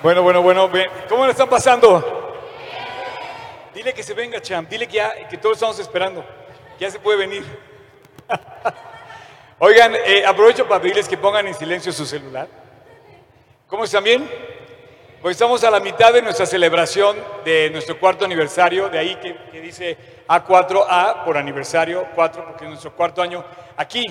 Bueno, bueno, bueno. ¿cómo le están pasando? Dile que se venga, champ, dile que ya, que todos estamos esperando, ya se puede venir. Oigan, eh, aprovecho para pedirles que pongan en silencio su celular. ¿Cómo están bien? Pues estamos a la mitad de nuestra celebración de nuestro cuarto aniversario, de ahí que, que dice A4A por aniversario, 4 porque es nuestro cuarto año aquí.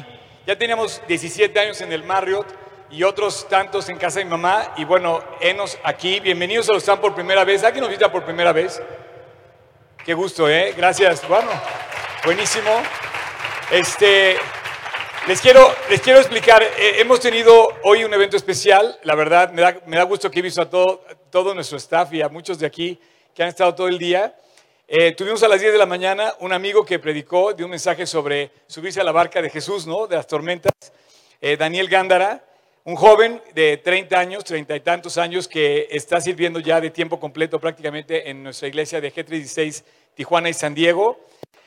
Ya teníamos 17 años en el Marriott y otros tantos en casa de mi mamá. Y bueno, enos aquí, bienvenidos a los están por primera vez. ¿Alguien nos visita por primera vez? Qué gusto, ¿eh? Gracias. Bueno, buenísimo. Este, les quiero, les quiero explicar, eh, hemos tenido hoy un evento especial, la verdad, me da, me da gusto que he visto a todo, todo nuestro staff y a muchos de aquí que han estado todo el día. Eh, tuvimos a las 10 de la mañana un amigo que predicó, dio un mensaje sobre subirse a la barca de Jesús, ¿no? De las tormentas, eh, Daniel Gándara, un joven de 30 años, 30 y tantos años, que está sirviendo ya de tiempo completo prácticamente en nuestra iglesia de G36, Tijuana y San Diego.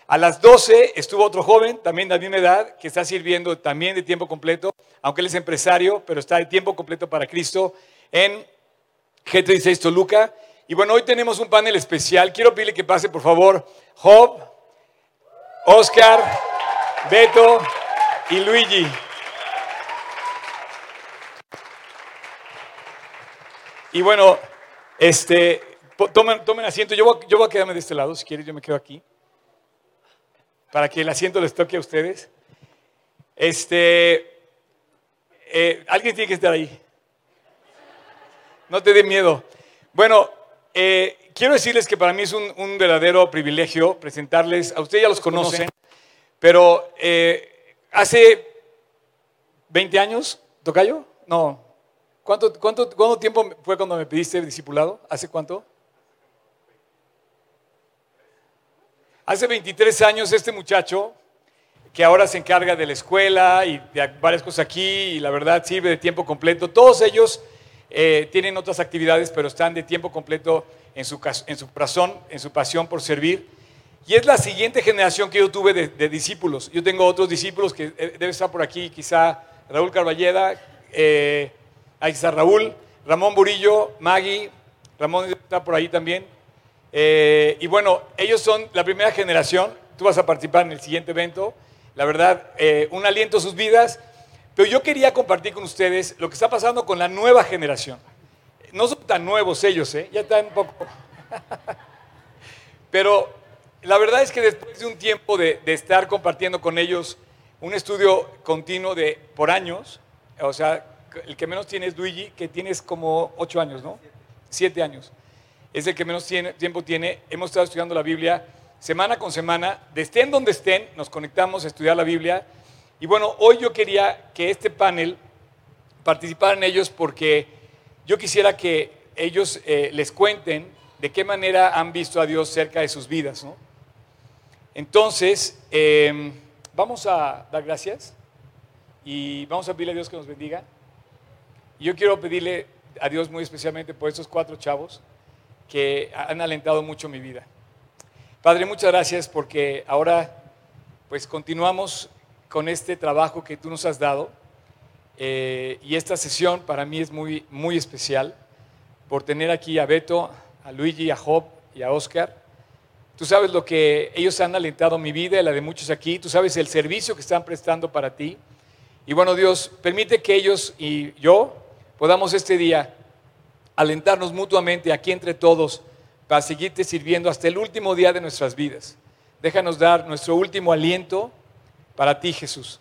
A las 12 estuvo otro joven, también de la misma edad, que está sirviendo también de tiempo completo, aunque él es empresario, pero está de tiempo completo para Cristo en G36 Toluca. Y bueno, hoy tenemos un panel especial. Quiero pedirle que pase, por favor, Job, Oscar, Beto y Luigi. Y bueno, este, tomen, tomen asiento. Yo voy, yo voy a quedarme de este lado, si quieres, yo me quedo aquí. Para que el asiento les toque a ustedes. Este, eh, alguien tiene que estar ahí. No te dé miedo. Bueno, eh, quiero decirles que para mí es un, un, verdadero privilegio presentarles, a ustedes ya los conocen, pero eh, hace 20 años, ¿tocayo? No, ¿Cuánto, cuánto, ¿Cuánto tiempo fue cuando me pediste discipulado? ¿Hace cuánto? Hace 23 años este muchacho, que ahora se encarga de la escuela y de varias cosas aquí, y la verdad sirve de tiempo completo, todos ellos eh, tienen otras actividades, pero están de tiempo completo en su, en su razón, en su pasión por servir. Y es la siguiente generación que yo tuve de, de discípulos. Yo tengo otros discípulos que eh, debe estar por aquí, quizá Raúl Carballeda, eh, Ahí está Raúl, Ramón Burillo, Maggie, Ramón está por ahí también. Eh, y bueno, ellos son la primera generación. Tú vas a participar en el siguiente evento. La verdad, eh, un aliento a sus vidas. Pero yo quería compartir con ustedes lo que está pasando con la nueva generación. No son tan nuevos ellos, ¿eh? ya están un poco. Pero la verdad es que después de un tiempo de, de estar compartiendo con ellos un estudio continuo de por años, o sea, el que menos tiene es Luigi, que tienes como ocho años, ¿no? Siete años. Es el que menos tiene, tiempo tiene. Hemos estado estudiando la Biblia semana con semana. De estén donde estén, nos conectamos a estudiar la Biblia. Y bueno, hoy yo quería que este panel participaran ellos porque yo quisiera que ellos eh, les cuenten de qué manera han visto a Dios cerca de sus vidas, ¿no? Entonces, eh, vamos a dar gracias y vamos a pedirle a Dios que nos bendiga. Yo quiero pedirle a Dios muy especialmente por estos cuatro chavos que han alentado mucho mi vida. Padre, muchas gracias porque ahora pues continuamos con este trabajo que tú nos has dado eh, y esta sesión para mí es muy, muy especial por tener aquí a Beto, a Luigi, a Job y a Oscar. Tú sabes lo que ellos han alentado mi vida y la de muchos aquí. Tú sabes el servicio que están prestando para ti. Y bueno, Dios, permite que ellos y yo podamos este día alentarnos mutuamente aquí entre todos para seguirte sirviendo hasta el último día de nuestras vidas. Déjanos dar nuestro último aliento para ti, Jesús.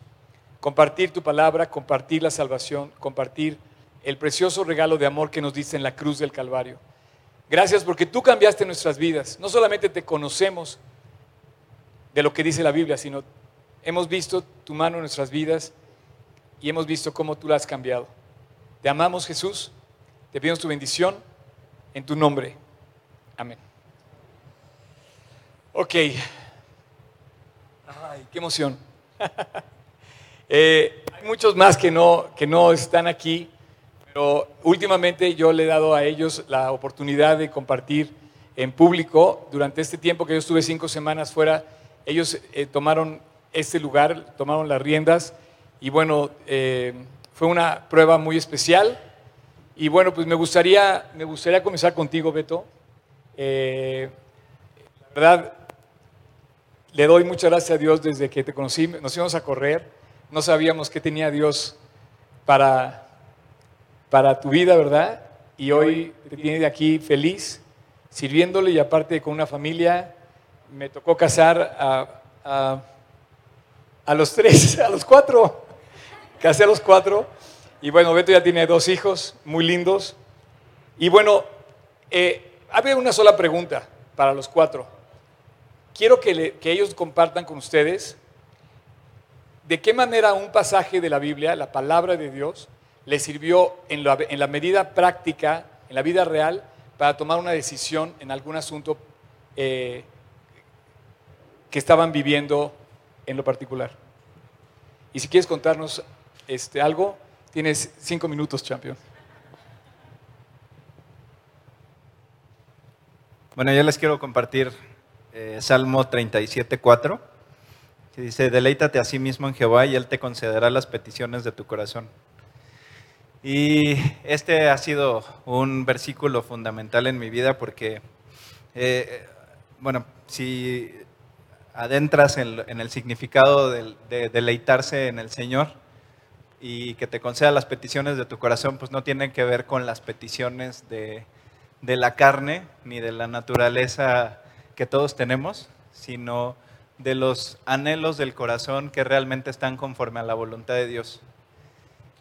Compartir tu palabra, compartir la salvación, compartir el precioso regalo de amor que nos diste en la cruz del Calvario. Gracias porque tú cambiaste nuestras vidas. No solamente te conocemos de lo que dice la Biblia, sino hemos visto tu mano en nuestras vidas y hemos visto cómo tú la has cambiado. Te amamos Jesús, te pedimos tu bendición en tu nombre. Amén. Ok. Ay, qué emoción. eh, hay muchos más que no, que no están aquí, pero últimamente yo le he dado a ellos la oportunidad de compartir en público. Durante este tiempo que yo estuve cinco semanas fuera, ellos eh, tomaron este lugar, tomaron las riendas y bueno, eh, fue una prueba muy especial Y bueno, pues me gustaría, me gustaría comenzar contigo, Beto. Eh, la verdad, le doy muchas gracias a Dios desde que te conocí. Nos íbamos a correr, no sabíamos qué tenía Dios para, para tu vida, ¿verdad? Y hoy te tiene de aquí feliz, sirviéndole y aparte con una familia. Me tocó casar a, a, a los tres, a los cuatro. Casé a los cuatro. Y bueno, Beto ya tiene dos hijos muy lindos. Y bueno, eh, había una sola pregunta para los cuatro. Quiero que, que ellos compartan con ustedes de qué manera un pasaje de la Biblia, la palabra de Dios, les sirvió en la, en la medida práctica, en la vida real, para tomar una decisión en algún asunto eh, que estaban viviendo en lo particular. Y si quieres contarnos este, algo, Tienes cinco minutos, champion. Bueno, yo les quiero compartir eh, Salmo 37.4, que dice, deleítate a sí mismo en Jehová y Él te concederá las peticiones de tu corazón. Y este ha sido un versículo fundamental en mi vida porque, eh, bueno, si adentras en, el significado de deleitarse en el Señor, y que te conceda las peticiones de tu corazón, pues no tienen que ver con las peticiones de, la carne ni de la naturaleza que todos tenemos, sino de los anhelos del corazón que realmente están conforme a la voluntad de Dios.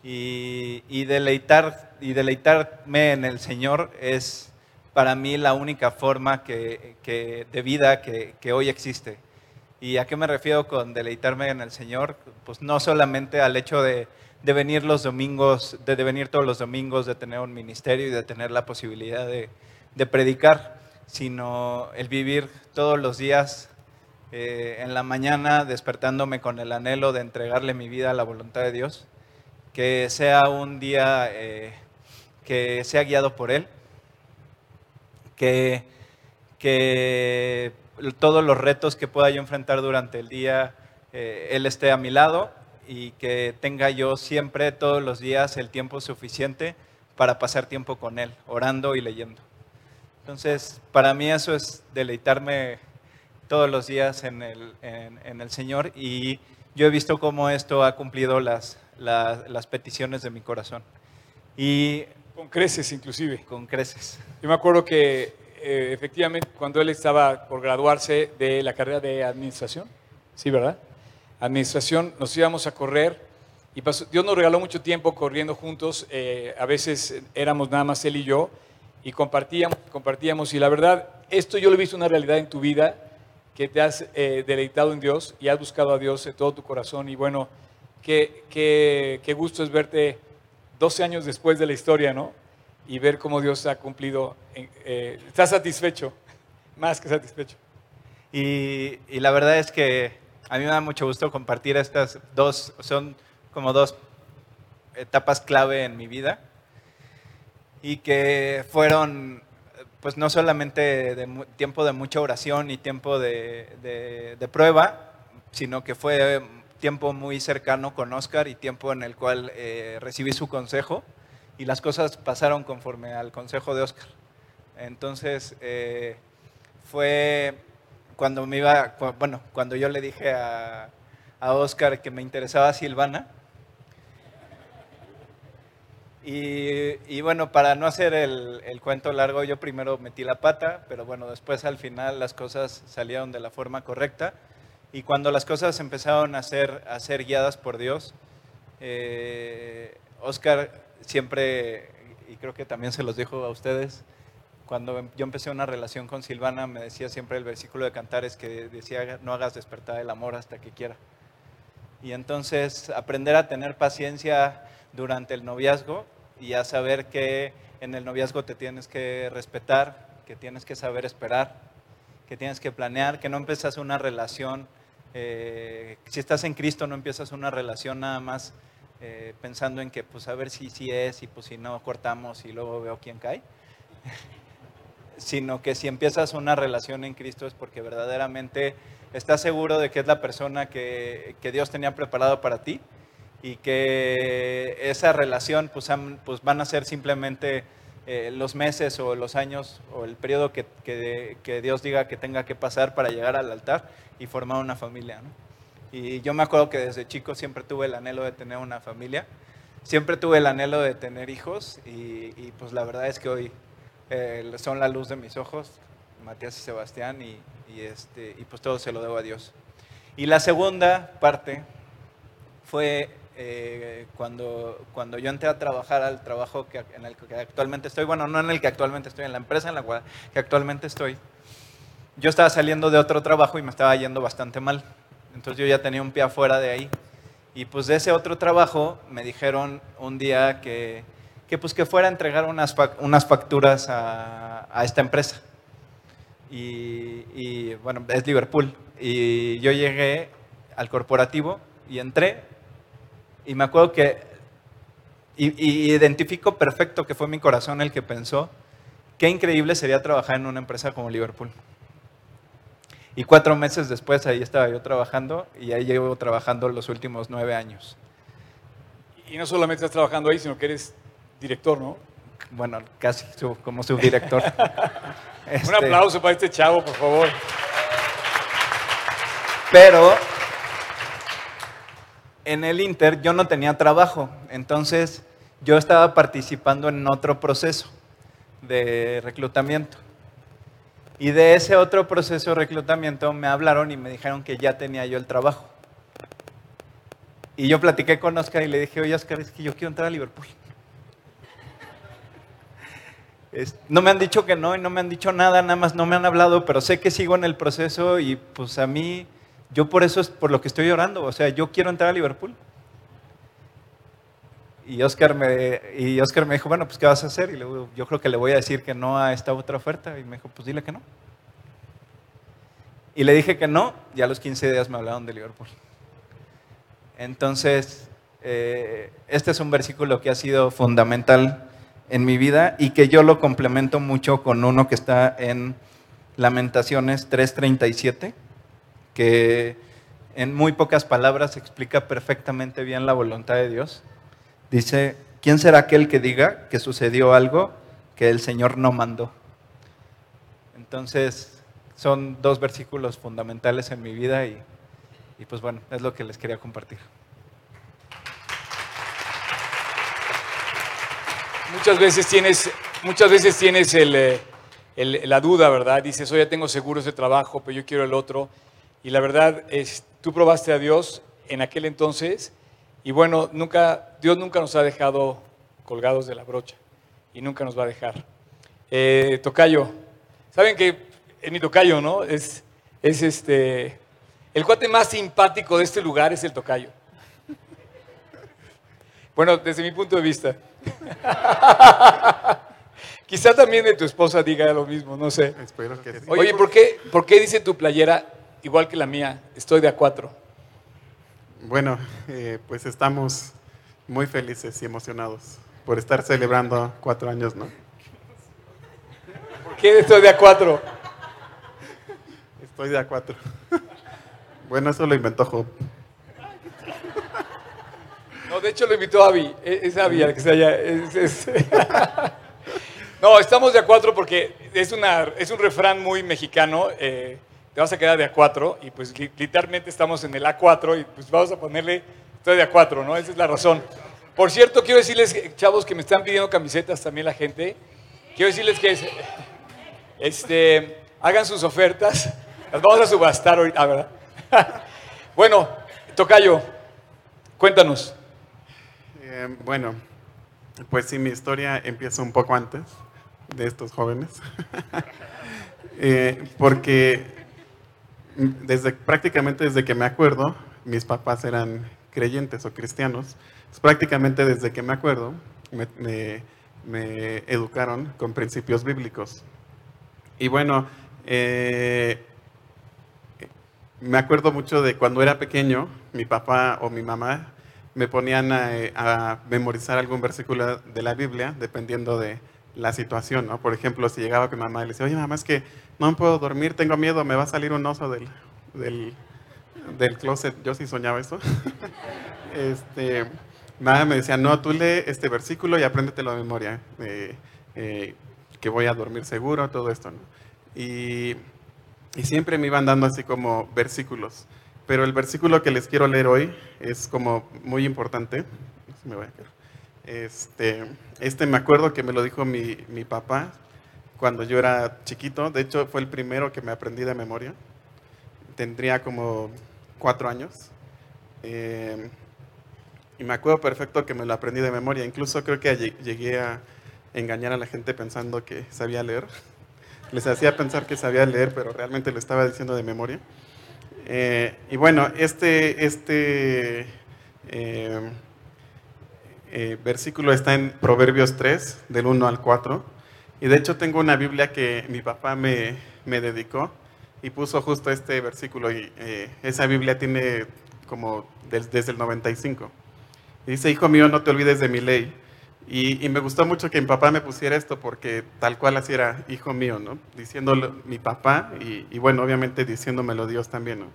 Y, deleitar, y deleitarme en el Señor es para mí la única forma que, de vida que, que hoy existe. ¿Y a qué me refiero con deleitarme en el Señor? Pues no solamente al hecho de de venir los domingos, de, venir todos los domingos, de tener un ministerio y de tener la posibilidad de, predicar, sino el vivir todos los días eh, en la mañana despertándome con el anhelo de entregarle mi vida a la voluntad de Dios, que sea un día eh, que sea guiado por Él, que, que todos los retos que pueda yo enfrentar durante el día, eh, Él esté a mi lado y que tenga yo siempre, todos los días, el tiempo suficiente para pasar tiempo con Él, orando y leyendo. Entonces, para mí eso es deleitarme todos los días en el, en, el Señor y yo he visto cómo esto ha cumplido las, las, peticiones de mi corazón. Y, con creces, inclusive. Con creces. Yo me acuerdo que eh, efectivamente cuando él estaba por graduarse de la carrera de administración, sí, ¿verdad? Administración, nos íbamos a correr y Dios nos regaló mucho tiempo corriendo juntos, eh, a veces éramos nada más él y yo, y compartíamos, compartíamos, y la verdad, esto yo lo he visto una realidad en tu vida, que te has eh, deleitado en Dios y has buscado a Dios en todo tu corazón, y bueno, qué, qué, qué gusto es verte 12 años después de la historia, ¿no? Y ver cómo Dios ha cumplido, eh, estás satisfecho, más que satisfecho. Y, y la verdad es que a mí me da mucho gusto compartir estas dos, son como dos etapas clave en mi vida y que fueron pues no solamente de tiempo de mucha oración y tiempo de, prueba, sino que fue tiempo muy cercano con Oscar y tiempo en el cual eh, recibí su consejo y las cosas pasaron conforme al consejo de Oscar. Entonces eh, fue cuando me iba, bueno, cuando yo le dije a, a Oscar que me interesaba Silvana. Y, bueno, para no hacer el, el, cuento largo, yo primero metí la pata, pero bueno, después al final las cosas salieron de la forma correcta. Y cuando las cosas empezaron a ser, a ser guiadas por Dios, eh, Oscar siempre, y creo que también se los dijo a ustedes, cuando yo empecé una relación con Silvana, me decía siempre el versículo de Cantares que decía, no hagas despertar el amor hasta que quiera. Y entonces aprender a tener paciencia durante el noviazgo y a saber que en el noviazgo te tienes que respetar, que tienes que saber esperar, que tienes que planear, que no empiezas una relación, eh, si estás en Cristo no empiezas una relación nada más eh, pensando en que pues a ver si sí es y pues si no cortamos y luego veo quién cae sino que si empiezas una relación en Cristo es porque verdaderamente estás seguro de que es la persona que, Dios tenía preparado para ti y que esa relación pues, pues van a ser simplemente eh, los meses o los años o el periodo que, que, Dios diga que tenga que pasar para llegar al altar y formar una familia. Y yo me acuerdo que desde chico siempre tuve el anhelo de tener una familia, siempre tuve el anhelo de tener hijos y, pues la verdad es que hoy eh, son la luz de mis ojos, Matías y Sebastián, y, y, este, y pues todo se lo debo a Dios. Y la segunda parte fue eh, cuando, cuando yo entré a trabajar al trabajo que, en el que actualmente estoy, bueno, no en el que actualmente estoy, en la empresa en la cual, que actualmente estoy, yo estaba saliendo de otro trabajo y me estaba yendo bastante mal. Entonces yo ya tenía un pie afuera de ahí. Y pues de ese otro trabajo me dijeron un día que, que pues que fuera a entregar unas, unas facturas a, a esta empresa. Y, y, bueno, es Liverpool. Y yo llegué al corporativo y entré y me acuerdo que, y, identifico perfecto que fue mi corazón el que pensó, qué increíble sería trabajar en una empresa como Liverpool. Y cuatro meses después ahí estaba yo trabajando y ahí llevo trabajando los últimos nueve años. Y no solamente estás trabajando ahí, sino que eres director, ¿no? Bueno, casi como subdirector. Un este aplauso para este chavo, por favor. Pero en el Inter yo no tenía trabajo, entonces yo estaba participando en otro proceso de reclutamiento. Y de ese otro proceso de reclutamiento me hablaron y me dijeron que ya tenía yo el trabajo. Y yo platiqué con Oscar y le dije, oye Oscar, es que yo quiero entrar a Liverpool. No me han dicho que no y no me han dicho nada, nada más no me han hablado, pero sé que sigo en el proceso y pues a mí yo por eso es por lo que estoy orando. O sea, yo quiero entrar a Liverpool. Y Oscar me, y Oscar me dijo, bueno, pues ¿qué vas a hacer? Y le yo creo que le voy a decir que no a esta otra oferta. Y me dijo, pues dile que no. Y le dije que no, y a los 15 días me hablaron de Liverpool. Entonces, eh, este es un versículo que ha sido fundamental en mi vida y que yo lo complemento mucho con uno que está en Lamentaciones 3:37 que en muy pocas palabras explica perfectamente bien la voluntad de Dios. Dice, ¿quién será aquel que diga que sucedió algo que el Señor no mandó? Entonces, son dos versículos fundamentales en mi vida y, pues bueno, es lo que les quería compartir. Muchas veces tienes, muchas veces tienes eh, la duda, ¿verdad? Dices, oye, tengo seguro ese trabajo, pero yo quiero el otro. Y la verdad, es, tú probaste a Dios en aquel entonces y bueno, nunca, Dios nunca nos ha dejado colgados de la brocha y nunca nos va a dejar. Eh, tocayo, saben que en mi tocayo, ¿no? Es, es este, el cuate más simpático de este lugar es el tocayo. Bueno, desde mi punto de vista. Quizá también de tu esposa diga lo mismo, no sé. Oye, ¿por qué, ¿por qué dice tu playera igual que la mía, estoy de a cuatro. Bueno, eh, pues estamos muy felices y emocionados por estar celebrando cuatro años, ¿no? ¿Por qué estoy de a cuatro? Estoy de a cuatro. Bueno, eso lo inventó Job. No, de hecho lo invitó Avi. E, es Avi que está allá. No, estamos de a cuatro porque es, una, es un refrán muy mexicano. Eh, te vas a quedar de A4 y pues literalmente estamos en el A4 y pues vamos a ponerle, estoy de A4, ¿no? Esa es la razón. Por cierto, quiero decirles, chavos, que me están pidiendo camisetas también la gente. Quiero decirles que este, hagan sus ofertas. Las vamos a subastar ahorita, ¿verdad? bueno, Tocayo, cuéntanos. Eh, bueno, pues sí, mi historia empieza un poco antes de estos jóvenes. Eh, porque desde, prácticamente desde que me acuerdo, mis papás eran creyentes o cristianos. prácticamente desde que me acuerdo, me, educaron con principios bíblicos. Y bueno, eh, me acuerdo mucho de cuando era pequeño, mi papá o mi mamá me ponían a, memorizar algún versículo de la Biblia, dependiendo de la situación. Por ejemplo, si llegaba con mi mamá le decía, oye, mamá, es que no puedo dormir, tengo miedo, me va a salir un oso del, del closet, yo sí soñaba eso. este, nada, me decía, no, tú lee este versículo y apréndetelo de memoria, eh, eh, que voy a dormir seguro, todo esto. Y siempre me iban dando así como versículos. Pero el versículo que les quiero leer hoy es como muy importante. Este, este me acuerdo que me lo dijo mi, mi, papá cuando yo era chiquito. De hecho, fue el primero que me aprendí de memoria. Tendría como cuatro años. Eh, y me acuerdo perfecto que me lo aprendí de memoria. Incluso creo que llegué a engañar a la gente pensando que sabía leer. Les hacía pensar que sabía leer, pero realmente lo estaba diciendo de memoria. Eh, y bueno, este, este eh, eh, versículo está en Proverbios 3, del 1 al 4. Y de hecho tengo una Biblia que mi papá me, me dedicó y puso justo este versículo. Y esa Biblia tiene como desde el 95. dice, hijo mío, no te olvides de mi ley y, me gustó mucho que mi papá me pusiera esto porque tal cual así era hijo mío, ¿no? Diciéndolo mi papá y, bueno, obviamente diciéndomelo Dios también, ¿no?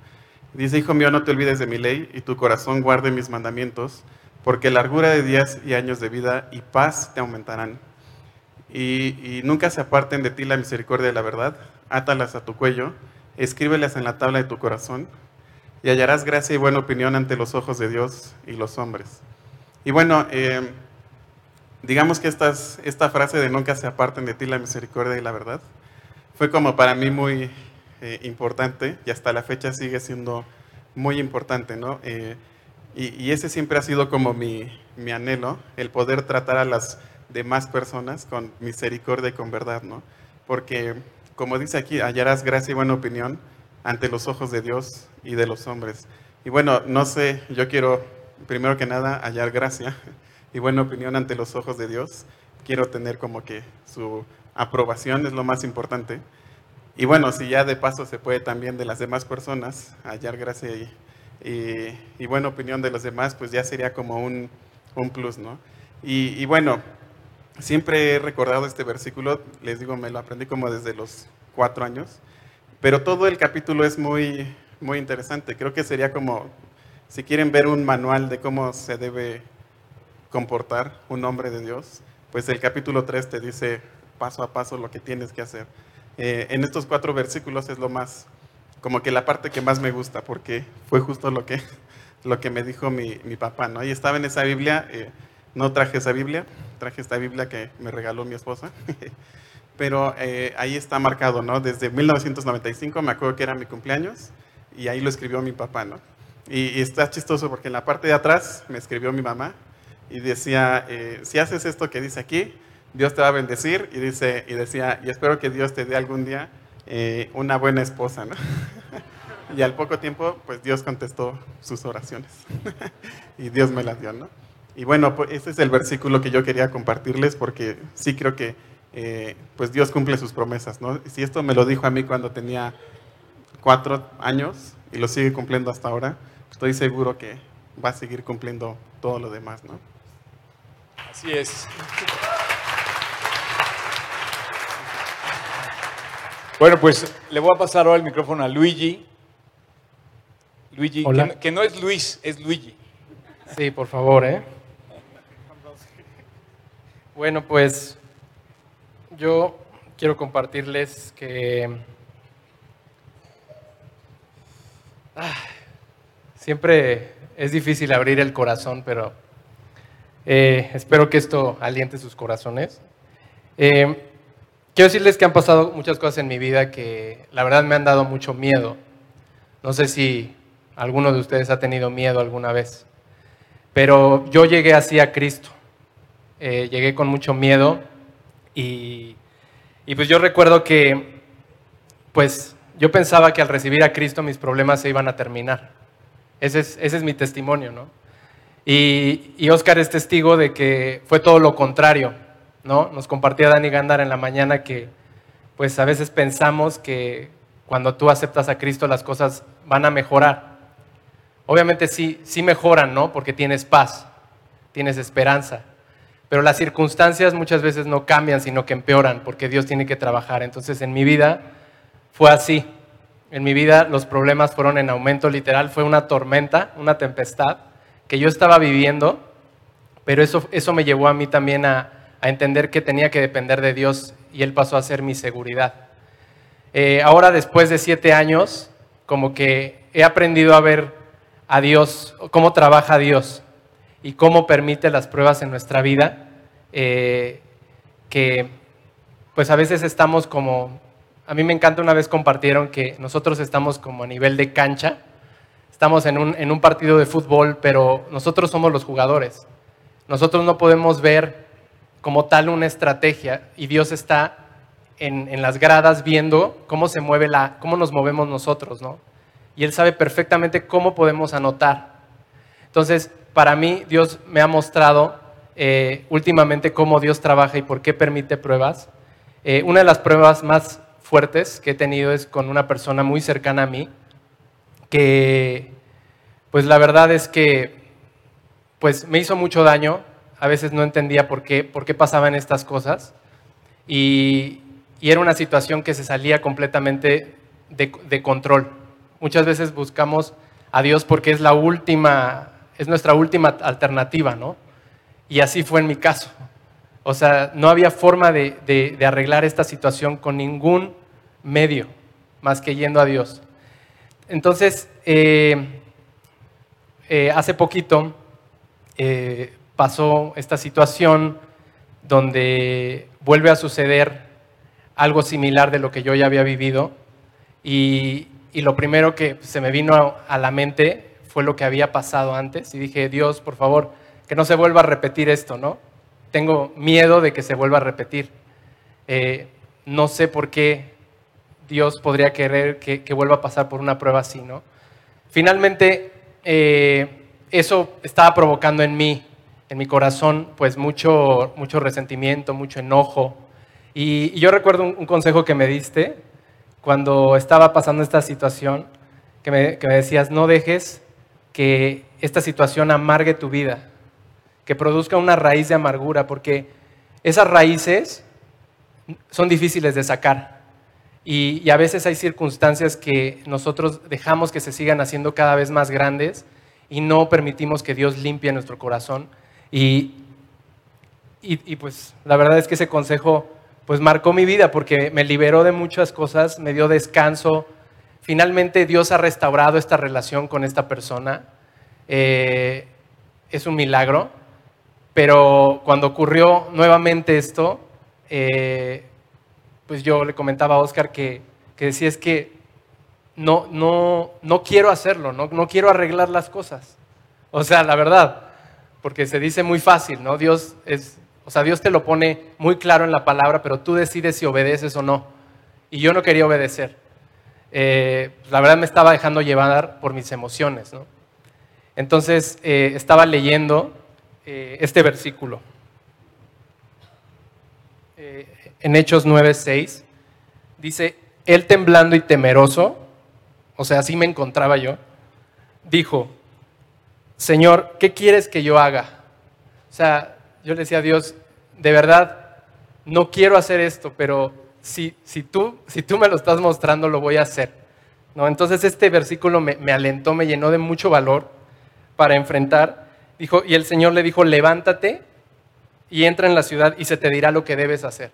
Dice, hijo mío, no te olvides de mi ley y tu corazón guarde mis mandamientos, porque largura de días y años de vida y paz te aumentarán. Y, y nunca se aparten de ti la misericordia de la verdad, átalas a tu cuello, escríbelas en la tabla de tu corazón y hallarás gracia y buena opinión ante los ojos de Dios y los hombres. Y bueno, eh, digamos que esta frase de nunca se aparten de ti la misericordia y la verdad fue como para mí muy eh, importante y hasta la fecha sigue siendo muy importante, ¿no? Eh, y, ese siempre ha sido como mi, mi, anhelo, el poder tratar a las demás personas con misericordia y con verdad, ¿no? Porque, como dice aquí, hallarás gracia y buena opinión ante los ojos de Dios y de los hombres. Y bueno, no sé, yo quiero primero que nada hallar gracia y buena opinión ante los ojos de Dios. Quiero tener como que su aprobación es lo más importante. Y bueno, si ya de paso se puede también de las demás personas hallar gracia y, y, buena opinión de los demás, pues ya sería como un, un plus, ¿no? Y, y, bueno, siempre he recordado este versículo, les digo, me lo aprendí como desde los cuatro años, pero todo el capítulo es muy, muy interesante. Creo que sería como, si quieren ver un manual de cómo se debe comportar un hombre de Dios, pues el capítulo 3 te dice paso a paso lo que tienes que hacer. Eh, en estos cuatro versículos es lo más, como que la parte que más me gusta, porque fue justo lo que, lo que me dijo mi, mi papá, ¿no? Y estaba en esa Biblia, eh, no traje esa Biblia, traje esta Biblia que me regaló mi esposa, pero eh, ahí está marcado, ¿no? Desde 1995, me acuerdo que era mi cumpleaños, y ahí lo escribió mi papá, ¿no? Y, y está chistoso porque en la parte de atrás me escribió mi mamá, y decía, eh, si haces esto que dice aquí, Dios te va a bendecir. Y, dice, y decía, y espero que Dios te dé algún día eh, una buena esposa. ¿no? y al poco tiempo, pues Dios contestó sus oraciones. y Dios me las dio. ¿no? Y bueno, pues ese es el versículo que yo quería compartirles porque sí creo que eh, pues Dios cumple sus promesas. ¿no? Si esto me lo dijo a mí cuando tenía cuatro años y lo sigue cumpliendo hasta ahora, estoy seguro que va a seguir cumpliendo todo lo demás, ¿no? Así es. Bueno, pues le voy a pasar ahora el micrófono a Luigi. Luigi, Que, no, es Luis, es Luigi. Sí, por favor, ¿eh? Bueno, pues yo quiero compartirles que ah, siempre es difícil abrir el corazón, pero eh, espero que esto aliente sus corazones. Eh, quiero decirles que han pasado muchas cosas en mi vida que la verdad me han dado mucho miedo. No sé si alguno de ustedes ha tenido miedo alguna vez, pero yo llegué así a Cristo. Eh, llegué con mucho miedo y, y pues yo recuerdo que pues yo pensaba que al recibir a Cristo mis problemas se iban a terminar. Ese es, ese es mi testimonio, ¿no? Y, Oscar es testigo de que fue todo lo contrario, ¿no? Nos compartía Dani Gandar en la mañana que, pues a veces pensamos que cuando tú aceptas a Cristo las cosas van a mejorar. Obviamente sí, sí mejoran, ¿no? Porque tienes paz, tienes esperanza. Pero las circunstancias muchas veces no cambian, sino que empeoran, porque Dios tiene que trabajar. Entonces en mi vida fue así. en mi vida los problemas fueron en aumento literal, fue una tormenta, una tempestad que yo estaba viviendo, pero eso, eso me llevó a mí también a, a entender que tenía que depender de Dios y Él pasó a ser mi seguridad. Eh, ahora, después de siete años, como que he aprendido a ver a Dios, cómo trabaja Dios y cómo permite las pruebas en nuestra vida, eh, que pues a veces estamos como, a mí me encanta una vez compartieron que nosotros estamos como a nivel de cancha, estamos en un, partido de fútbol, pero nosotros somos los jugadores. Nosotros no podemos ver como tal una estrategia y Dios está en, en, las gradas viendo cómo se mueve la, cómo nos movemos nosotros, ¿no? Y Él sabe perfectamente cómo podemos anotar. Entonces, para mí, Dios me ha mostrado eh, últimamente cómo Dios trabaja y por qué permite pruebas. Eh, una de las pruebas más fuertes que he tenido es con una persona muy cercana a mí, que, pues la verdad es que, pues me hizo mucho daño, a veces no entendía por qué, por qué pasaban estas cosas. Y, era una situación que se salía completamente de, de, control. Muchas veces buscamos a Dios porque es la última, es nuestra última alternativa, ¿no? Y así fue en mi caso. O sea, no había forma de, de, de arreglar esta situación con ningún medio más que yendo a Dios. Entonces, eh, eh, hace poquito eh, pasó esta situación donde vuelve a suceder algo similar de lo que yo ya había vivido y, lo primero que se me vino a la mente fue lo que había pasado antes y dije, Dios, por favor, que no se vuelva a repetir esto, ¿no? Tengo miedo de que se vuelva a repetir. No sé por qué Dios podría querer que, vuelva a pasar por una prueba así, ¿no? Finalmente, eh, eso estaba provocando en mí en mi corazón pues mucho, mucho resentimiento, mucho enojo. Y, yo recuerdo un, consejo que me diste cuando estaba pasando esta situación, que me decías, no dejes que esta situación amargue tu vida, que produzca una raíz de amargura, porque esas raíces son difíciles de sacar. Y, a veces hay circunstancias que nosotros dejamos que se sigan haciendo cada vez más grandes y no permitimos que Dios limpie nuestro corazón. Y, y, y, pues la verdad es que ese consejo pues marcó mi vida porque me liberó de muchas cosas, me dio descanso. Finalmente Dios ha restaurado esta relación con esta persona. Eh, es un milagro, pero cuando ocurrió nuevamente esto, eh, pues yo le comentaba a Oscar que, que decía es que no, no, no quiero hacerlo, no, no quiero arreglar las cosas. O sea, la verdad, porque se dice muy fácil, ¿no? Dios es, o sea, Dios te lo pone muy claro en la palabra, pero tú decides si obedeces o no. Y yo no quería obedecer. Eh, la verdad me estaba dejando llevar por mis emociones, ¿no? Entonces eh, estaba leyendo eh, este versículo. Eh, en Hechos 9:6 dice, él temblando y temeroso, o sea, así me encontraba yo, dijo, Señor, ¿qué quieres que yo haga? O sea, yo le decía a Dios, de verdad, no quiero hacer esto, pero si, si, tú, si tú me lo estás mostrando, lo voy a hacer. ¿No? Entonces este versículo me, me alentó, me llenó de mucho valor para enfrentar. Dijo, y el Señor le dijo, levántate y entra en la ciudad y se te dirá lo que debes hacer.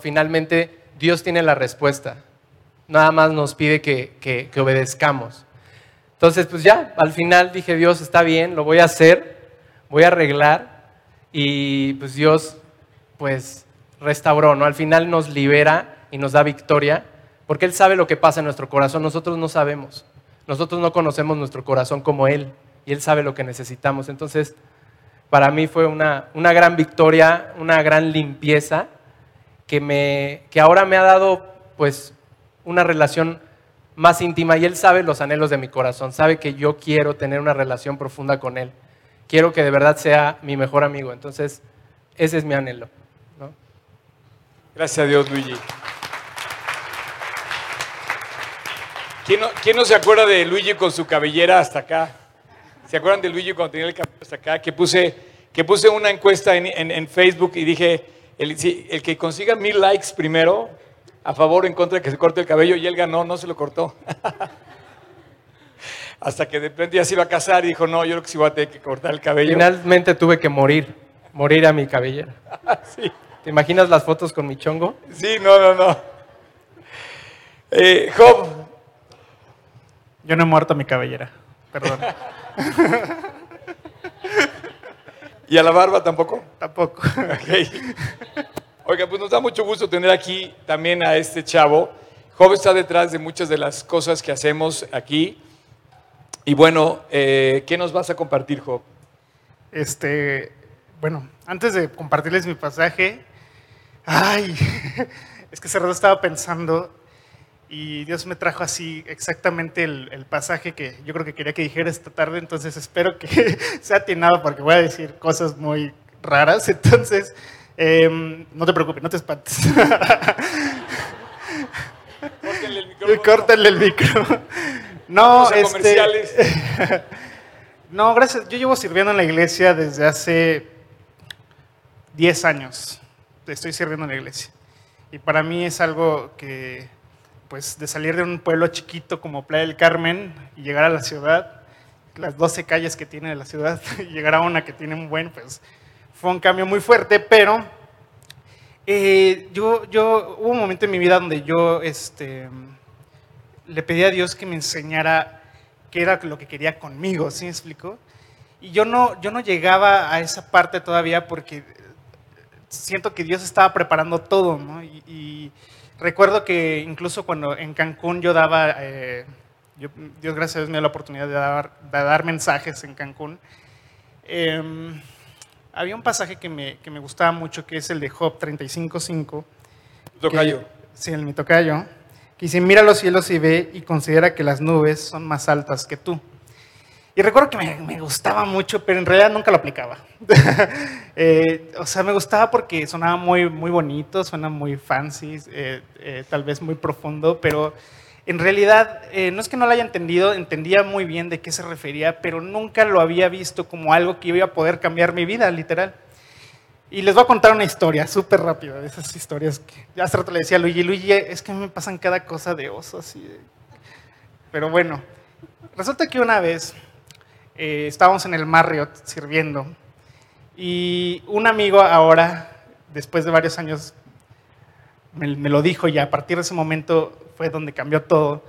Finalmente, Dios tiene la respuesta. Nada más nos pide que, que, que obedezcamos. Entonces, pues ya, al final dije, Dios, está bien, lo voy a hacer, voy a arreglar. Y pues Dios, pues, restauró, ¿no? Al final nos libera y nos da victoria, porque Él sabe lo que pasa en nuestro corazón, nosotros no sabemos. Nosotros no conocemos nuestro corazón como Él, y Él sabe lo que necesitamos. Entonces, para mí fue una, una gran victoria, una gran limpieza, que, me, que ahora me ha dado, pues, una relación más íntima y Él sabe los anhelos de mi corazón, sabe que yo quiero tener una relación profunda con Él. Quiero que de verdad sea mi mejor amigo. Entonces, ese es mi anhelo. ¿no? Gracias a Dios, Luigi. ¿Quién no, ¿Quién no, se acuerda de Luigi con su cabellera hasta acá? ¿Se acuerdan de Luigi cuando tenía el cabello hasta acá? Que puse, que puse una encuesta en, en, en Facebook y dije, el, que consiga mil likes primero a favor o en contra de que se corte el cabello y él ganó, no se lo cortó. Hasta que de repente ya se iba a casar y dijo, no, yo creo que sí voy a tener que cortar el cabello. Finalmente tuve que morir, morir a mi cabellera. sí. ¿Te imaginas las fotos con mi chongo? sí, no, no, no. Eh, Job, Yo no he muerto mi cabellera, perdón. ¿y a la barba tampoco? Tampoco. Ok. Oiga, pues nos da mucho gusto tener aquí también a este chavo. Job está detrás de muchas de las cosas que hacemos aquí. Y bueno, eh, ¿qué nos vas a compartir, Job? Este, bueno, antes de compartirles mi pasaje, ay, es que hace rato estaba pensando y Dios me trajo así exactamente el, el pasaje que yo creo que quería que dijera esta tarde, entonces espero que sea atinado porque voy a decir cosas muy raras, entonces em, no te preocupes, no te espantes. Córtenle el micrófono. Córtale el micro. No, este, comerciales. no, gracias. Yo llevo sirviendo en la iglesia desde hace 10 años. Estoy sirviendo en la iglesia. Y para mí es algo que, pues, de salir de un pueblo chiquito como Playa del Carmen y llegar a la ciudad, las 12 calles que tiene la ciudad, y llegar a una que tiene un buen, pues, fue un cambio muy fuerte, pero eh, yo, yo, hubo un momento en mi vida donde yo, este, le pedí a Dios que me enseñara qué era lo que quería conmigo, ¿sí me explico? Y yo no, yo no llegaba a esa parte todavía porque siento que Dios estaba preparando todo, ¿no? Y, y recuerdo que incluso cuando en Cancún yo daba, eh, yo- Dios gracias a Dios me dio la oportunidad de dar, de dar mensajes en Cancún, em, había un pasaje que me, que me gustaba mucho que es el de Job 35.5. Tocayo. que- Sí, el mi tocayo. Que dice, mira los cielos y ve y considera que las nubes son más altas que tú. Y recuerdo que me, me gustaba mucho, pero en realidad nunca lo aplicaba. Eh, o sea, me gustaba porque sonaba muy, muy bonito, suena muy fancy, eh, eh, tal vez muy profundo, pero en realidad eh, no es que no lo haya entendido, entendía muy bien de qué se refería, pero nunca lo había visto como algo que iba a poder cambiar mi vida, literal. Y les voy a contar una historia súper rápida, de esas historias que hace rato le decía a Luigi, Luigi, es que me pasan cada cosa de oso así. de- Pero bueno, resulta que una vez eh, estábamos en el Marriott sirviendo y un amigo ahora, después de varios años, me, me lo dijo y a partir de ese momento fue donde cambió todo,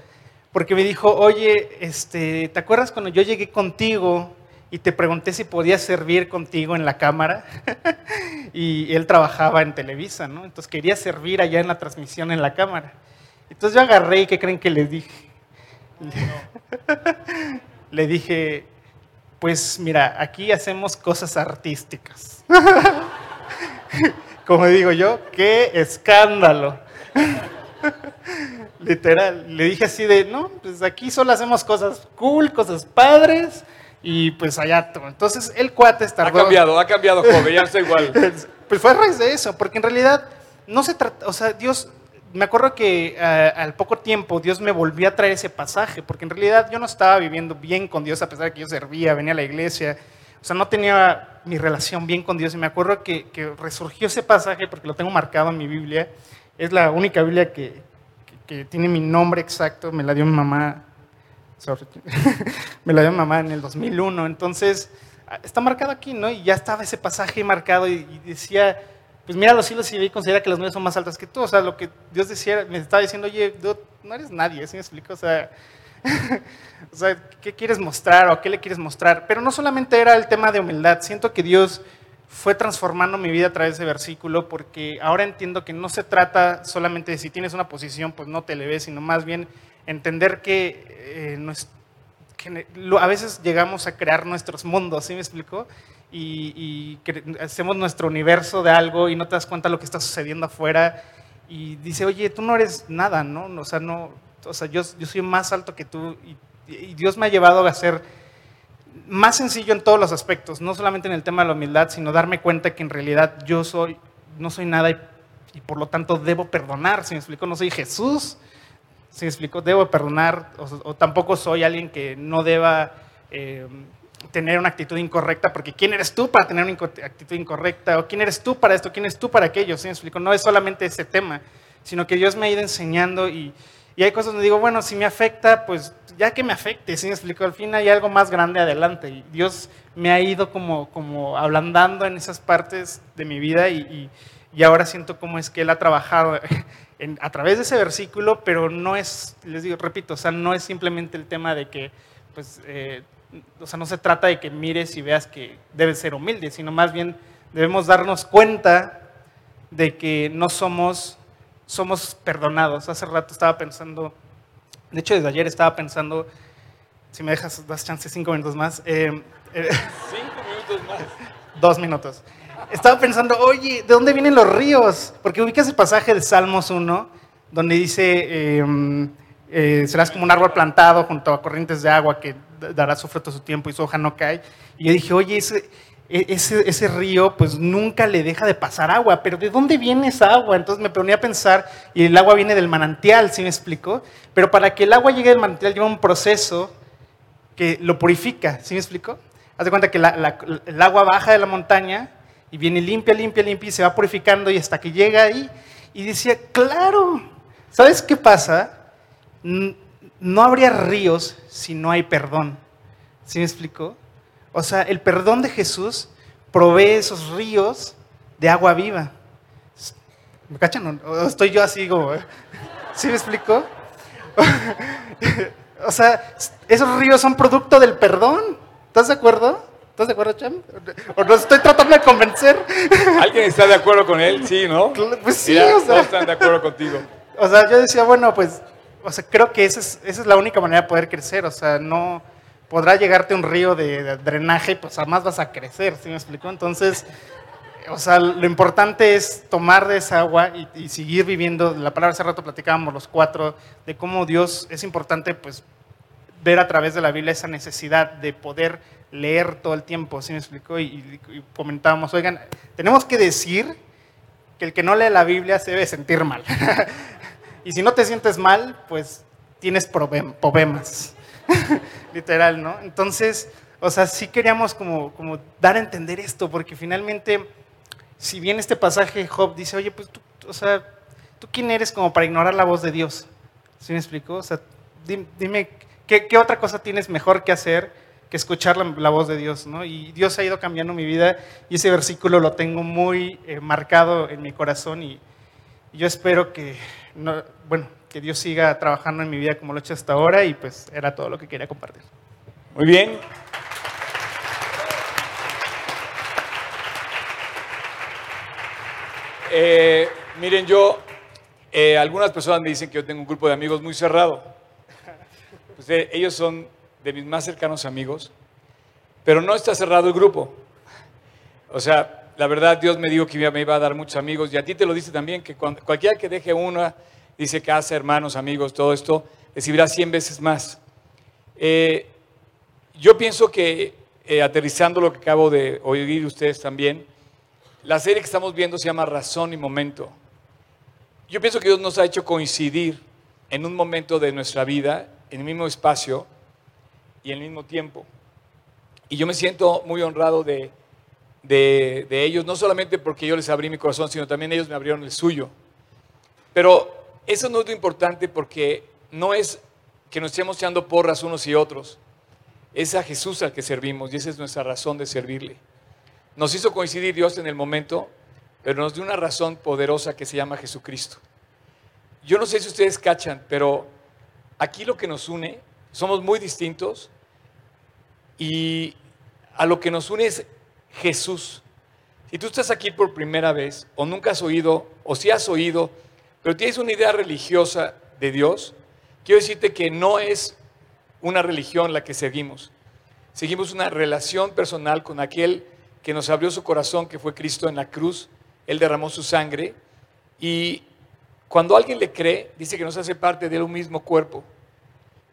porque me dijo, oye, este, ¿te acuerdas cuando yo llegué contigo y te pregunté si podía servir contigo en la cámara? y él trabajaba en Televisa, ¿no? Entonces quería servir allá en la transmisión en la cámara. Entonces yo agarré y ¿qué creen que le dije? le dije, pues mira, aquí hacemos cosas artísticas. Como digo yo, qué escándalo. Literal, le dije así de, no, pues aquí solo hacemos cosas cool, cosas padres y pues allá todo. Entonces el cuate Ha tardó... cambiado, ha cambiado, Job, ya no está igual. Pues fue a raíz de eso, porque en realidad no se trata, o sea, Dios, me acuerdo que eh, al poco tiempo Dios me volvió a traer ese pasaje, porque en realidad yo no estaba viviendo bien con Dios a pesar de que yo servía, venía a la iglesia, o sea, no tenía mi relación bien con Dios. Y me acuerdo que, resurgió ese pasaje porque lo tengo marcado en mi Biblia, es la única Biblia que, que- tiene mi nombre exacto, me la dio mi mamá, sorry, me la dio mi mamá en el 2001, entonces ah, está marcado aquí, ¿no? Y ya estaba ese pasaje marcado y decía, pues mira los cielos y considera que las nubes son más altas que tú, o sea, lo que Dios decía, me estaba diciendo, oye, dude, no eres nadie, ¿sí me explico? O sea, o sea, ¿qué quieres mostrar o qué le quieres mostrar? Pero no solamente era el tema de humildad, siento que Dios fue transformando mi vida a través de ese versículo porque ahora entiendo que no se trata solamente de si tienes una posición, pues no te le ves, sino más bien entender que, eh, no es- que a veces llegamos a crear nuestros mundos, ¿sí me explico? Y, y hacemos nuestro universo de algo y no te das cuenta de lo que está sucediendo afuera y dice, oye, tú no eres nada, ¿no? O sea, no, o sea yo, yo soy más alto que tú y, y Dios me ha llevado a ser más sencillo en todos los aspectos, no solamente en el tema de la humildad, sino darme cuenta que en realidad yo soy, no soy nada y, y por lo tanto debo perdonar, ¿sí me explico? No soy Jesús, ¿sí me explico? Debo perdonar, o, o tampoco soy alguien que no deba eh, tener una actitud incorrecta, porque ¿quién eres tú para tener una actitud incorrecta? ¿O quién eres tú para esto? ¿Quién eres tú para aquello? ¿Sí me explico? No es solamente ese tema, sino que Dios me ha ido enseñando y, y hay cosas donde digo, bueno, si me afecta, pues ya que me afecte, ¿sí me explico? Al fin hay algo más grande adelante y Dios me ha ido como, como ablandando en esas partes de mi vida y, y, y ahora siento como es que Él ha trabajado a través de ese versículo, pero no es, les digo, repito, o sea, no es simplemente el tema de que, pues, eh, o sea, no se trata de que mires y veas que debes ser humilde, sino más bien debemos darnos cuenta de que no somos, somos perdonados. Hace rato estaba pensando, de hecho desde ayer estaba pensando, si me dejas, das chance cinco minutos más. eh, eh, Cinco minutos más. dos minutos. Estaba pensando, oye, ¿de dónde vienen los ríos? Porque ubicas el pasaje de Salmos 1, donde dice, eh, eh, serás como un árbol plantado junto a corrientes de agua que dará su fruto a su tiempo y su hoja no cae. Y yo dije, oye, ese, e- ese, ese río pues nunca le deja de pasar agua, pero ¿de dónde viene esa agua? Entonces me ponía a pensar, y el agua viene del manantial, ¿sí me explico? Pero para que el agua llegue del manantial lleva un proceso que lo purifica, ¿sí me explico? Haz de cuenta que la- el agua baja de la montaña y viene limpia, limpia, limpia y se va purificando y hasta que llega ahí. Y decía, claro, ¿sabes qué pasa? No habría ríos si no hay perdón. ¿Sí me explico? O sea, el perdón de Jesús provee esos ríos de agua viva. ¿Me cachan? ¿O estoy yo así como... ¿Sí me explico? O sea, esos ríos son producto del perdón. ¿Estás de acuerdo? ¿Estás de acuerdo, Cham? ¿O no estoy tratando de convencer? ¿Alguien está de acuerdo con él? Sí, ¿no? Pues sí, Mira, o sea. todos están de acuerdo contigo. O sea, yo decía, bueno, pues, o sea, creo que esa es, esa es la única manera de poder crecer. O sea, no podrá llegarte un río de, de drenaje, pues jamás vas a crecer, ¿sí me explicó? Entonces, o sea, lo importante es tomar de esa agua y, y seguir viviendo. La palabra hace rato platicábamos los cuatro de cómo Dios es importante, pues, ver a través de la Biblia esa necesidad de poder leer todo el tiempo, ¿sí me explicó? Y, y- y comentábamos, oigan, tenemos que decir que el que no lee la Biblia se debe sentir mal. y si no te sientes mal, pues tienes problem- problemas, literal, ¿no? Entonces, o sea, sí queríamos como, dar a entender esto, porque finalmente, si bien este pasaje Job dice, oye, pues tú, o sea, ¿tú quién eres como para ignorar la voz de Dios? ¿Sí me explico? O sea, dim- dime, ¿qué, otra cosa tienes mejor que hacer que escuchar la, voz de Dios? ¿no? Y Dios ha ido cambiando mi vida y ese versículo lo tengo muy eh, marcado en mi corazón y yo espero que, no- bueno, que Dios siga trabajando en mi vida como lo ha hecho hasta ahora y pues era todo lo que quería compartir. Muy bien. Eh, miren, yo, eh, algunas personas me dicen que yo tengo un grupo de amigos muy cerrado. Pues, eh, ellos son de mis más cercanos amigos, pero no está cerrado el grupo. O sea, la verdad, Dios me dijo que me iba a dar muchos amigos y a ti te lo dice también, que cuando, cualquiera que deje una, dice casa, hermanos, amigos, todo esto, recibirá 100 veces más. Eh, yo pienso que, eh, aterrizando lo que acabo de oír ustedes también, la serie que estamos viendo se llama Razón y Momento. Yo pienso que Dios nos ha hecho coincidir en un momento de nuestra vida, en el mismo espacio y en el mismo tiempo. Y yo me siento muy honrado de, de, de ellos, no solamente porque yo les abrí mi corazón, sino también ellos me abrieron el suyo. Pero eso no es lo importante porque no es que nos estemos echando porras unos y otros. Es a Jesús al que servimos y esa es nuestra razón de servirle. Nos hizo coincidir Dios en el momento, pero nos dio una razón poderosa que se llama Jesucristo. Yo no sé si ustedes cachan, pero aquí lo que nos une, somos muy distintos y a lo que nos une es Jesús. Si tú estás aquí por primera vez o nunca has oído, o si has oído, pero tienes una idea religiosa de Dios, quiero decirte que no es una religión la que seguimos. Seguimos una relación personal con aquel que nos abrió su corazón, que fue Cristo en la cruz. Él derramó su sangre. Y cuando alguien le cree, dice que nos hace parte de un mismo cuerpo.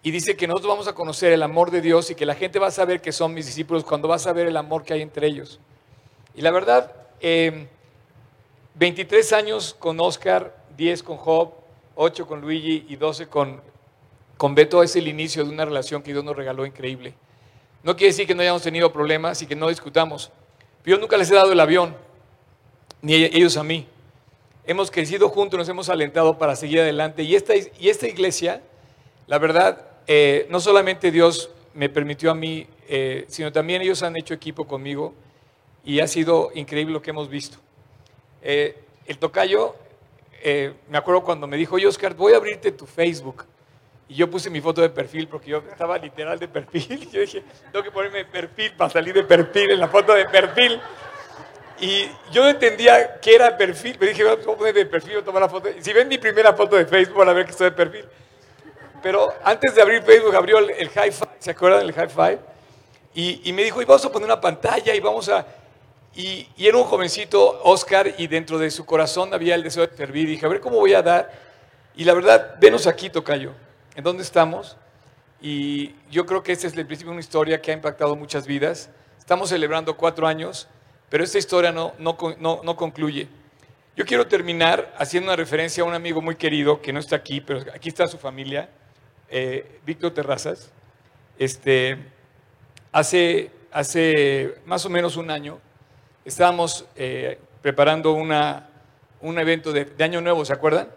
Y dice que nosotros vamos a conocer el amor de Dios y que la gente va a saber que son mis discípulos cuando va a saber el amor que hay entre ellos. Y la verdad, eh, 23 años con Oscar, 10 con Job, 8 con Luigi y 12 con, con Beto es el inicio de una relación que Dios nos regaló increíble. No quiere decir que no hayamos tenido problemas y que no discutamos. Yo nunca les he dado el avión, ni ellos a mí. hemos crecido juntos, nos hemos alentado para seguir adelante. Y esta, y esta iglesia, la verdad, eh, no solamente Dios me permitió a mí, eh, sino también ellos han hecho equipo conmigo y ha sido increíble lo que hemos visto. Eh, el tocayo, me acuerdo cuando me dijo, oye Oscar, voy a abrirte tu Facebook. Y yo puse mi foto de perfil porque yo estaba literal de perfil. Y yo dije, tengo que ponerme perfil para salir de perfil en la foto de perfil. Y yo no entendía qué era perfil. Me dije, voy a poner de perfil, voy a tomar la foto. Si ven mi primera foto de Facebook, van a ver que estoy de perfil. Pero antes de abrir Facebook, abrió el, el High Five, ¿se acuerdan del High Five? Y, y, me dijo, y vamos a poner una pantalla y vamos a... Y, y, era un jovencito, Oscar, y dentro de su corazón había el deseo de servir. Y dije, a ver cómo voy a dar. Y la verdad, venos aquí, Tocayo en dónde estamos. Y yo creo que este es el principio de una historia que ha impactado muchas vidas. Estamos celebrando cuatro años, pero esta historia no, no, no, concluye. Yo quiero terminar haciendo una referencia a un amigo muy querido que no está aquí, pero aquí está su familia, eh, Víctor Terrazas. Este, hace, hace más o menos un año estábamos eh, preparando una, un evento de, de Año Nuevo, ¿se acuerdan?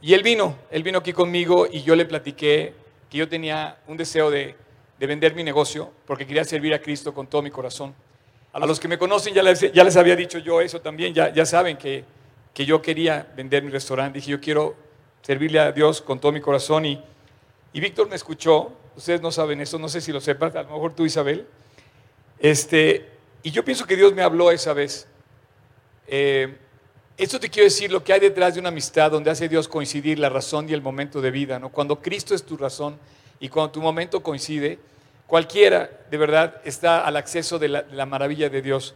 Y él vino, él vino aquí conmigo y yo le platiqué que yo tenía un deseo de, vender mi negocio porque quería servir a Cristo con todo mi corazón. A los que me conocen ya les, ya les había dicho yo eso también, ya, ya saben que, que yo quería vender mi restaurante. Dije, yo quiero servirle a Dios con todo mi corazón. Y, y Víctor me escuchó, ustedes no saben eso, no sé si lo sepas, a lo mejor tú Isabel. Este, y yo pienso que Dios me habló esa vez. Eh, esto te quiero decir lo que hay detrás de una amistad donde hace Dios coincidir la razón y el momento de vida. ¿no? Cuando Cristo es tu razón y cuando tu momento coincide, cualquiera de verdad está al acceso de la, maravilla de Dios.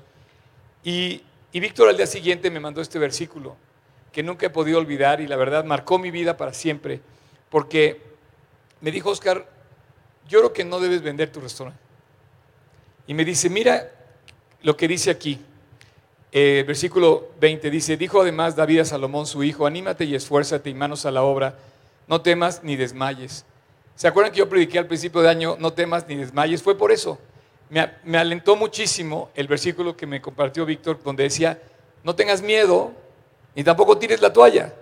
Y, y Víctor al día siguiente me mandó este versículo que nunca he podido olvidar y la verdad marcó mi vida para siempre, porque me dijo, Oscar, yo creo que no debes vender tu restaurante. Y me dice, mira lo que dice aquí, eh, versículo 20 dice, dijo además David a Salomón su hijo, anímate y esfuérzate y manos a la obra, no temas ni desmayes. ¿Se acuerdan que yo prediqué al principio de año, no temas ni desmayes? Fue por eso. Me, me alentó muchísimo el versículo que me compartió Víctor, donde decía, no tengas miedo ni tampoco tires la toalla.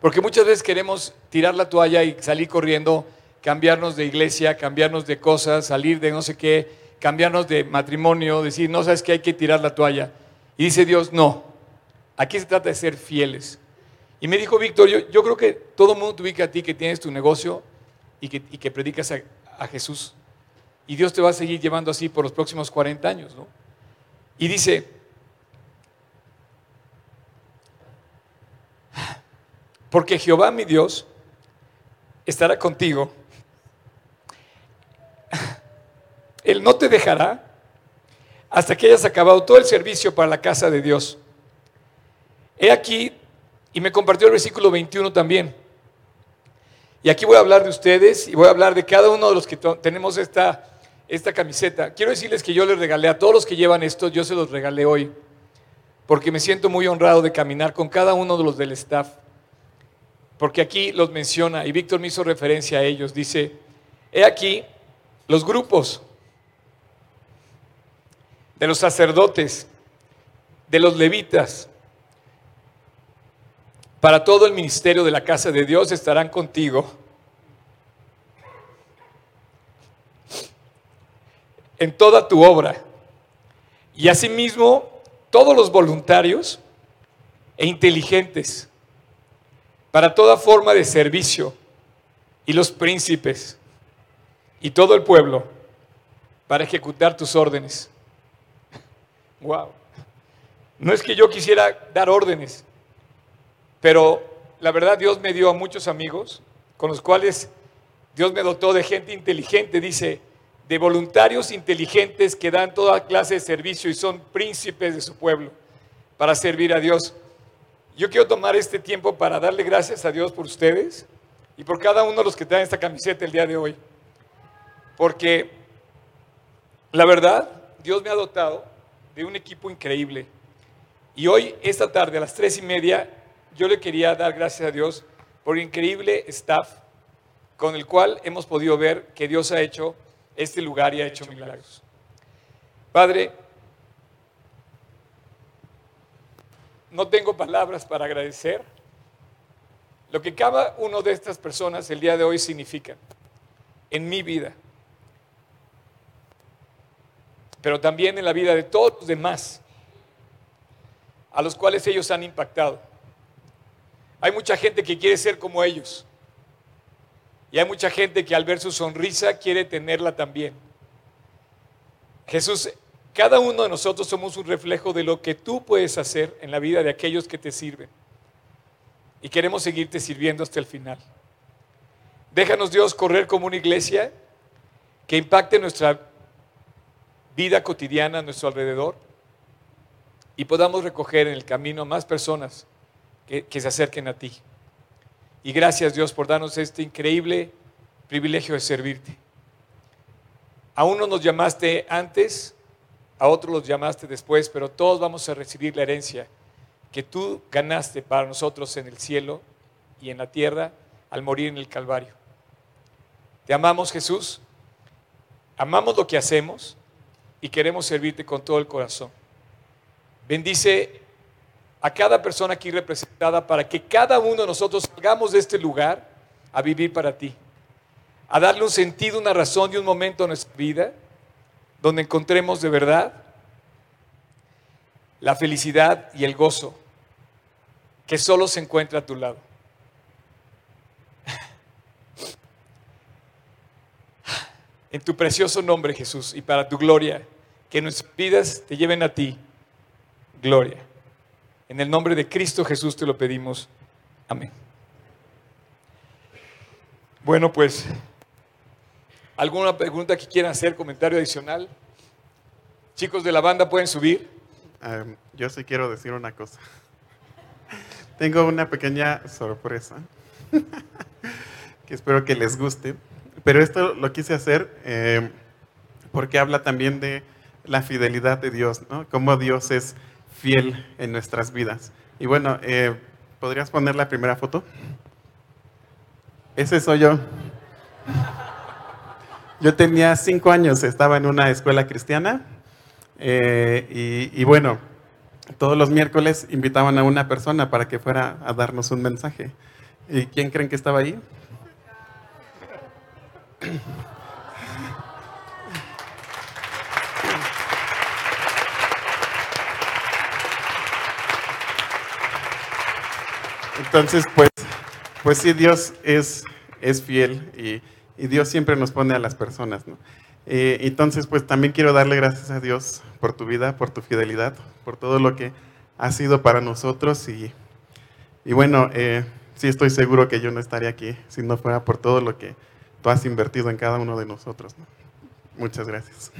Porque muchas veces queremos tirar la toalla y salir corriendo, cambiarnos de iglesia, cambiarnos de cosas, salir de no sé qué, cambiarnos de matrimonio, decir, no sabes que hay que tirar la toalla. Y dice Dios, no, aquí se trata de ser fieles. Y me dijo Víctor, yo, creo que todo el mundo te ubica a ti que tienes tu negocio y que, predicas a, Jesús. Y Dios te va a seguir llevando así por los próximos 40 años. ¿no? Y dice, porque Jehová mi Dios estará contigo. No te dejará hasta que hayas acabado todo el servicio para la casa de Dios. He aquí, y me compartió el versículo 21 también. Y aquí voy a hablar de ustedes y voy a hablar de cada uno de los que tenemos esta, esta camiseta. Quiero decirles que yo les regalé a todos los que llevan esto, yo se los regalé hoy, porque me siento muy honrado de caminar con cada uno de los del staff. Porque aquí los menciona, y Víctor me hizo referencia a ellos, dice, he aquí los grupos de los sacerdotes, de los levitas, para todo el ministerio de la casa de Dios estarán contigo. En toda tu obra. Y asimismo, todos los voluntarios e inteligentes para toda forma de servicio y los príncipes y todo el pueblo para ejecutar tus órdenes. Wow. No es que yo quisiera dar órdenes, pero la verdad Dios me dio a muchos amigos con los cuales Dios me dotó de gente inteligente, dice, de voluntarios inteligentes que dan toda clase de servicio y son príncipes de su pueblo para servir a Dios. Yo quiero tomar este tiempo para darle gracias a Dios por ustedes y por cada uno de los que traen esta camiseta el día de hoy. Porque la verdad, Dios me ha dotado de un equipo increíble. Y hoy, esta tarde, a las tres y media, yo le quería dar gracias a Dios por el increíble staff con el cual hemos podido ver que Dios ha hecho este lugar y ha hecho milagros. Padre, no tengo palabras para agradecer lo que cada uno de estas personas el día de hoy significan en mi vida, pero también en la vida de todos los demás a los cuales ellos han impactado. Hay mucha gente que quiere ser como ellos. Y hay mucha gente que al ver su sonrisa quiere tenerla también. Jesús, cada uno de nosotros somos un reflejo de lo que tú puedes hacer en la vida de aquellos que te sirven. Y queremos seguirte sirviendo hasta el final. Déjanos Dios correr como una iglesia que impacte nuestra vida cotidiana a nuestro alrededor y podamos recoger en el camino más personas que, se acerquen a ti. Y gracias Dios por darnos este increíble privilegio de servirte. A uno nos llamaste antes, a otros los llamaste después, pero todos vamos a recibir la herencia que tú ganaste para nosotros en el cielo y en la tierra al morir en el Calvario. Te amamos Jesús, amamos lo que hacemos y queremos servirte con todo el corazón. Bendice a cada persona aquí representada para que cada uno de nosotros salgamos de este lugar a vivir para ti, a darle un sentido, una razón y un momento a nuestra vida donde encontremos de verdad la felicidad y el gozo que solo se encuentra a tu lado. En tu precioso nombre, Jesús, y para tu gloria, que nuestras vidas te lleven a ti. Gloria. En el nombre de Cristo Jesús te lo pedimos. Amén. Bueno, pues, ¿alguna pregunta que quieran hacer? ¿Comentario adicional? Chicos de la banda pueden subir. Um, yo sí quiero decir una cosa. Tengo una pequeña sorpresa que espero que les guste. Pero esto lo quise hacer eh, porque habla también de la fidelidad de Dios, ¿no? Cómo Dios es fiel en nuestras vidas. Y bueno, eh, ¿podrías poner la primera foto? Ese soy yo. Yo tenía cinco años, estaba en una escuela cristiana eh, y, bueno, todos los miércoles invitaban a una persona para que fuera a darnos un mensaje. ¿Y quién creen que estaba ahí? Entonces, pues, pues sí, Dios es, es fiel y, y Dios siempre nos pone a las personas, ¿no? Eh, entonces, pues también quiero darle gracias a Dios por tu vida, por tu fidelidad, por todo lo que ha sido para nosotros y, y bueno, eh, sí estoy seguro que yo no estaría aquí si no fuera por todo lo que tú has invertido en cada uno de nosotros. ¿no? Muchas gracias.